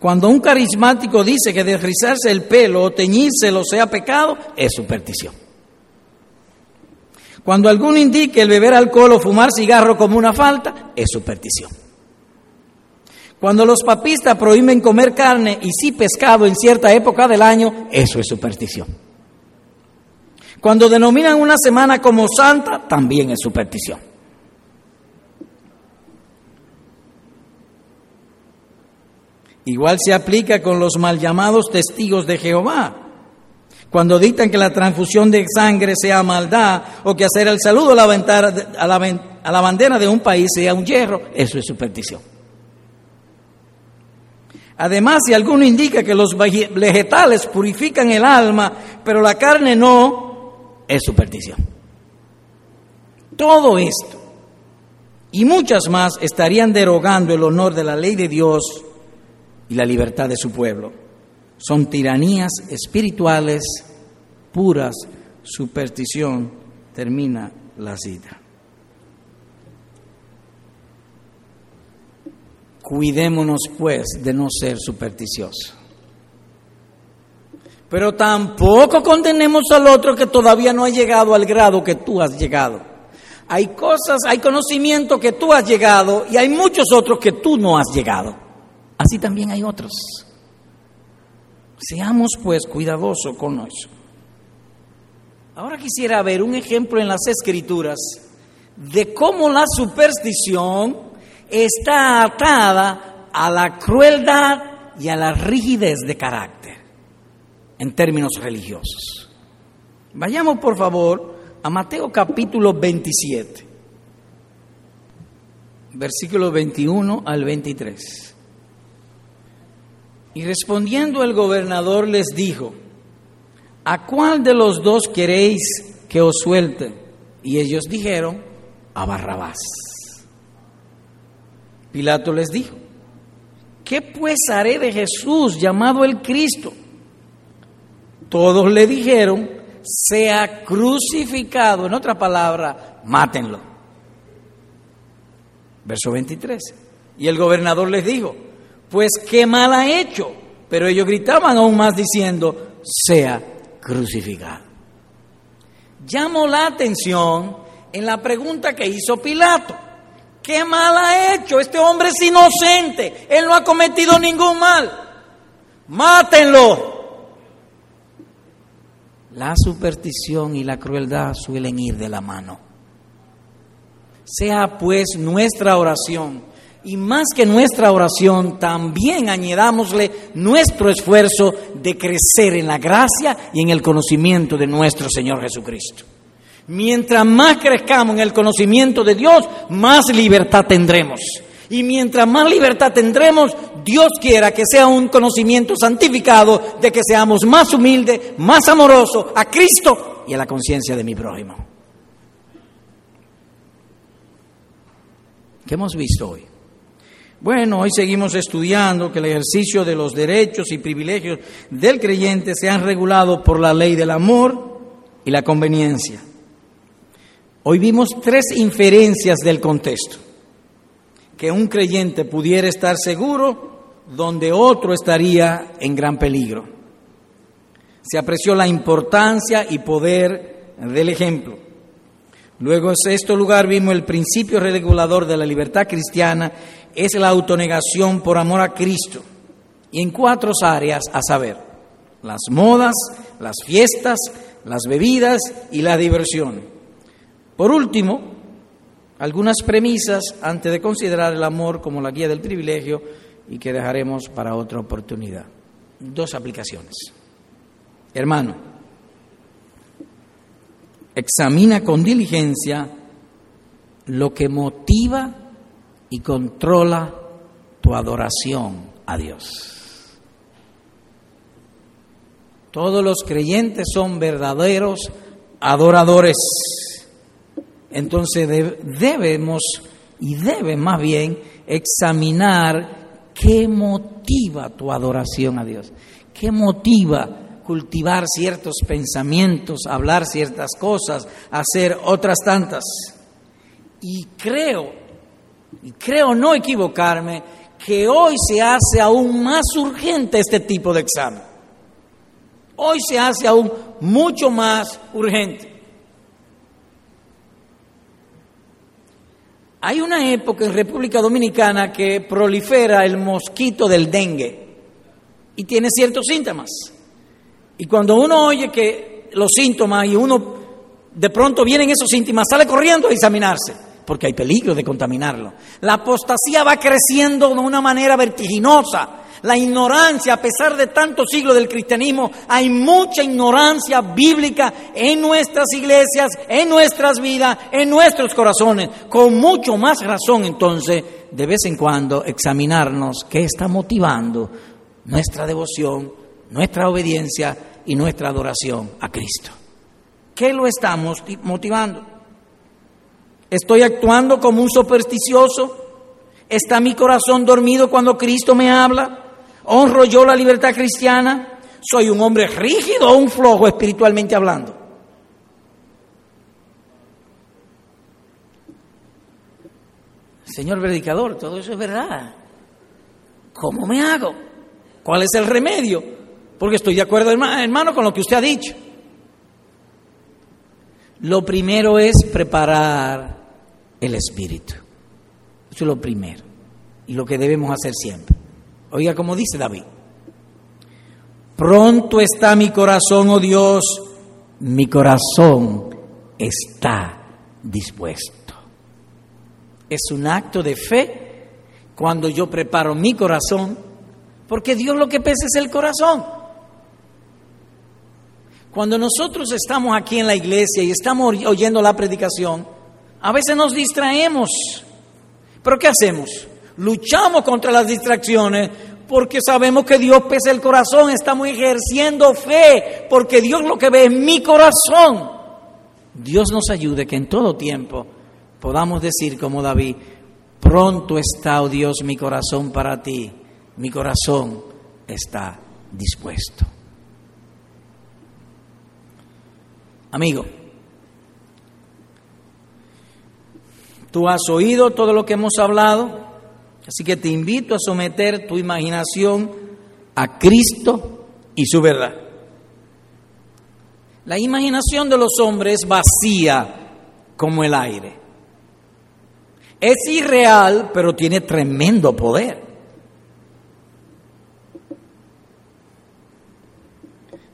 Cuando un carismático dice que desrizarse el pelo o teñírselo sea pecado, es superstición. Cuando alguno indique el beber alcohol o fumar cigarro como una falta, es superstición. Cuando los papistas prohíben comer carne y sí pescado en cierta época del año, eso es superstición. Cuando denominan una semana como santa, también es superstición. Igual se aplica con los mal llamados testigos de Jehová. Cuando dictan que la transfusión de sangre sea maldad o que hacer el saludo a la, a la, bandera de un país sea un hierro, eso es superstición. Además, si alguno indica que los vegetales purifican el alma, pero la carne no, es superstición. Todo esto y muchas más estarían derogando el honor de la ley de Dios y la libertad de su pueblo. Son tiranías espirituales puras, superstición, termina la cita. Cuidémonos pues de no ser supersticiosos. Pero tampoco condenemos al otro que todavía no ha llegado al grado que tú has llegado. Hay cosas, hay conocimiento que tú has llegado y hay muchos otros que tú no has llegado. Así también hay otros. Seamos pues cuidadosos con eso. Ahora quisiera ver un ejemplo en las escrituras de cómo la superstición está atada a la crueldad y a la rigidez de carácter en términos religiosos. Vayamos por favor a Mateo capítulo 27, versículo 21 al 23. Y respondiendo el gobernador les dijo, ¿a cuál de los dos queréis que os suelte? Y ellos dijeron, a Barrabás. Pilato les dijo, ¿qué pues haré de Jesús llamado el Cristo? Todos le dijeron, sea crucificado, en otra palabra, mátenlo. Verso 23. Y el gobernador les dijo, pues qué mal ha hecho. Pero ellos gritaban aún más diciendo, sea crucificado. Llamó la atención en la pregunta que hizo Pilato. ¿Qué mal ha hecho? Este hombre es inocente. Él no ha cometido ningún mal. Mátenlo. La superstición y la crueldad suelen ir de la mano. Sea pues nuestra oración, y más que nuestra oración, también añadámosle nuestro esfuerzo de crecer en la gracia y en el conocimiento de nuestro Señor Jesucristo. Mientras más crezcamos en el conocimiento de Dios, más libertad tendremos. Y mientras más libertad tendremos, Dios quiera que sea un conocimiento santificado de que seamos más humildes, más amorosos a Cristo y a la conciencia de mi prójimo. ¿Qué hemos visto hoy? Bueno, hoy seguimos estudiando que el ejercicio de los derechos y privilegios del creyente se han regulado por la ley del amor y la conveniencia. Hoy vimos tres inferencias del contexto. Que un creyente pudiera estar seguro donde otro estaría en gran peligro. Se apreció la importancia y poder del ejemplo. Luego en sexto lugar vimos el principio regulador de la libertad cristiana es la autonegación por amor a Cristo. Y en cuatro áreas, a saber, las modas, las fiestas, las bebidas y la diversión. Por último, algunas premisas antes de considerar el amor como la guía del privilegio y que dejaremos para otra oportunidad. Dos aplicaciones. Hermano, examina con diligencia lo que motiva y controla tu adoración a Dios. Todos los creyentes son verdaderos adoradores. Entonces debemos y debe más bien examinar qué motiva tu adoración a Dios, qué motiva cultivar ciertos pensamientos, hablar ciertas cosas, hacer otras tantas. Y creo, y creo no equivocarme, que hoy se hace aún más urgente este tipo de examen. Hoy se hace aún mucho más urgente. Hay una época en República Dominicana que prolifera el mosquito del dengue y tiene ciertos síntomas. Y cuando uno oye que los síntomas y uno de pronto vienen esos síntomas, sale corriendo a examinarse, porque hay peligro de contaminarlo. La apostasía va creciendo de una manera vertiginosa. La ignorancia, a pesar de tantos siglos del cristianismo, hay mucha ignorancia bíblica en nuestras iglesias, en nuestras vidas, en nuestros corazones. Con mucho más razón, entonces, de vez en cuando examinarnos qué está motivando nuestra devoción, nuestra obediencia y nuestra adoración a Cristo. ¿Qué lo estamos motivando? ¿Estoy actuando como un supersticioso? ¿Está mi corazón dormido cuando Cristo me habla? ¿Honro yo la libertad cristiana? ¿Soy un hombre rígido o un flojo espiritualmente hablando? Señor predicador, todo eso es verdad. ¿Cómo me hago? ¿Cuál es el remedio? Porque estoy de acuerdo, hermano, con lo que usted ha dicho. Lo primero es preparar el espíritu. Eso es lo primero. Y lo que debemos hacer siempre. Oiga como dice David. Pronto está mi corazón, oh Dios, mi corazón está dispuesto. Es un acto de fe cuando yo preparo mi corazón, porque Dios lo que pesa es el corazón. Cuando nosotros estamos aquí en la iglesia y estamos oyendo la predicación, a veces nos distraemos. ¿Pero qué hacemos? Luchamos contra las distracciones porque sabemos que Dios pesa el corazón, estamos ejerciendo fe, porque Dios lo que ve es mi corazón. Dios nos ayude que en todo tiempo podamos decir como David, pronto está, oh Dios, mi corazón para ti, mi corazón está dispuesto. Amigo, tú has oído todo lo que hemos hablado, Así que te invito a someter tu imaginación a Cristo y su verdad. La imaginación de los hombres es vacía como el aire. Es irreal, pero tiene tremendo poder.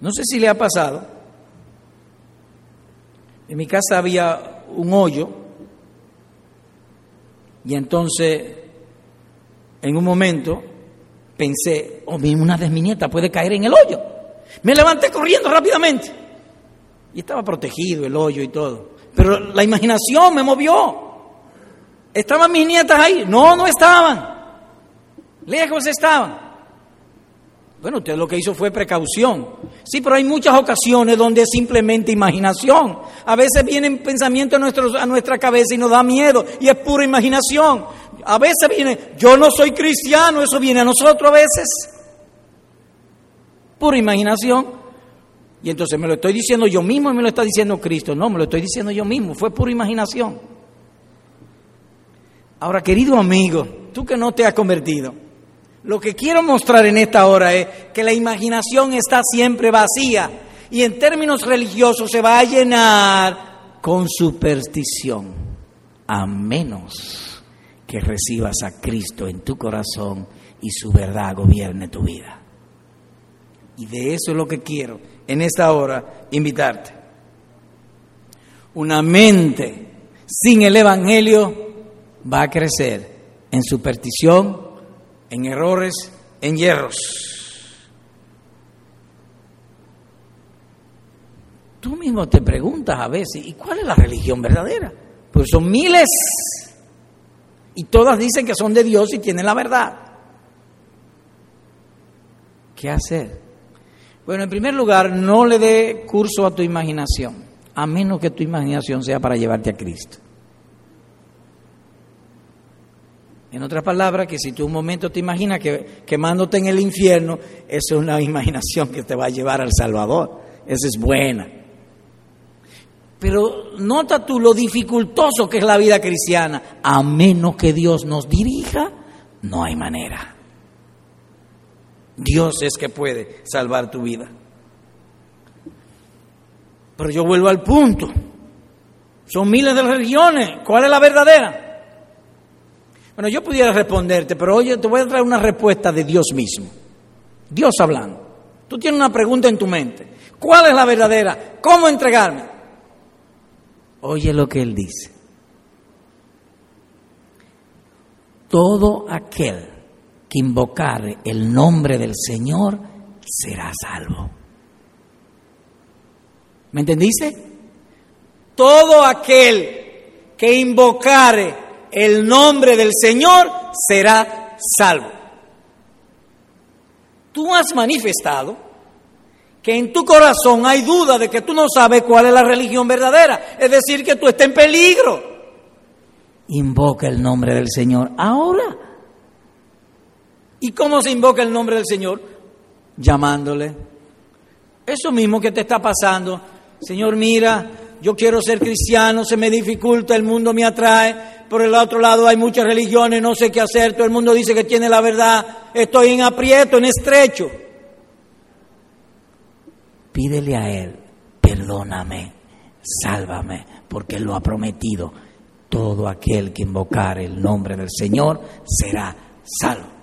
No sé si le ha pasado. En mi casa había un hoyo y entonces en un momento pensé, oh, una de mis nietas puede caer en el hoyo. Me levanté corriendo rápidamente. Y estaba protegido el hoyo y todo. Pero la imaginación me movió. ¿Estaban mis nietas ahí? No, no estaban. Lejos estaban. Bueno, usted lo que hizo fue precaución. Sí, pero hay muchas ocasiones donde es simplemente imaginación. A veces vienen pensamientos a, a nuestra cabeza y nos da miedo y es pura imaginación. A veces viene, yo no soy cristiano, eso viene a nosotros a veces. Pura imaginación. Y entonces me lo estoy diciendo yo mismo y me lo está diciendo Cristo. No, me lo estoy diciendo yo mismo, fue pura imaginación. Ahora, querido amigo, tú que no te has convertido, lo que quiero mostrar en esta hora es que la imaginación está siempre vacía y en términos religiosos se va a llenar con superstición, a menos que recibas a Cristo en tu corazón y su verdad gobierne tu vida. Y de eso es lo que quiero en esta hora invitarte. Una mente sin el Evangelio va a crecer en superstición, en errores, en hierros. Tú mismo te preguntas a veces, ¿y cuál es la religión verdadera? Pues son miles y todas dicen que son de Dios y tienen la verdad. ¿Qué hacer? Bueno, en primer lugar, no le dé curso a tu imaginación, a menos que tu imaginación sea para llevarte a Cristo. En otras palabras, que si tú un momento te imaginas que quemándote en el infierno, eso es una imaginación que te va a llevar al Salvador. Esa es buena. Pero nota tú lo dificultoso que es la vida cristiana. A menos que Dios nos dirija, no hay manera. Dios es que puede salvar tu vida. Pero yo vuelvo al punto. Son miles de religiones. ¿Cuál es la verdadera? Bueno, yo pudiera responderte, pero oye, te voy a traer una respuesta de Dios mismo. Dios hablando. Tú tienes una pregunta en tu mente. ¿Cuál es la verdadera? ¿Cómo entregarme? Oye lo que Él dice. Todo aquel que invocare el nombre del Señor será salvo. ¿Me entendiste? Todo aquel que invocare el nombre del Señor será salvo. Tú has manifestado que en tu corazón hay duda de que tú no sabes cuál es la religión verdadera, es decir, que tú estás en peligro. Invoca el nombre del Señor ahora. ¿Y cómo se invoca el nombre del Señor? Llamándole. Eso mismo que te está pasando. Señor, mira, yo quiero ser cristiano, se me dificulta, el mundo me atrae, por el otro lado hay muchas religiones, no sé qué hacer, todo el mundo dice que tiene la verdad, estoy en aprieto, en estrecho. Pídele a Él, perdóname, sálvame, porque Él lo ha prometido. Todo aquel que invocar el nombre del Señor será salvo.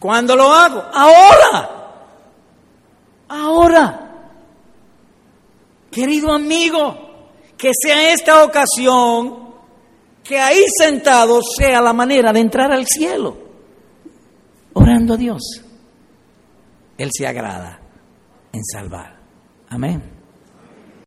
¿Cuándo lo hago? Ahora. Ahora. Querido amigo, que sea esta ocasión que ahí sentado sea la manera de entrar al cielo, orando a Dios. Él se agrada en salvar. Amén.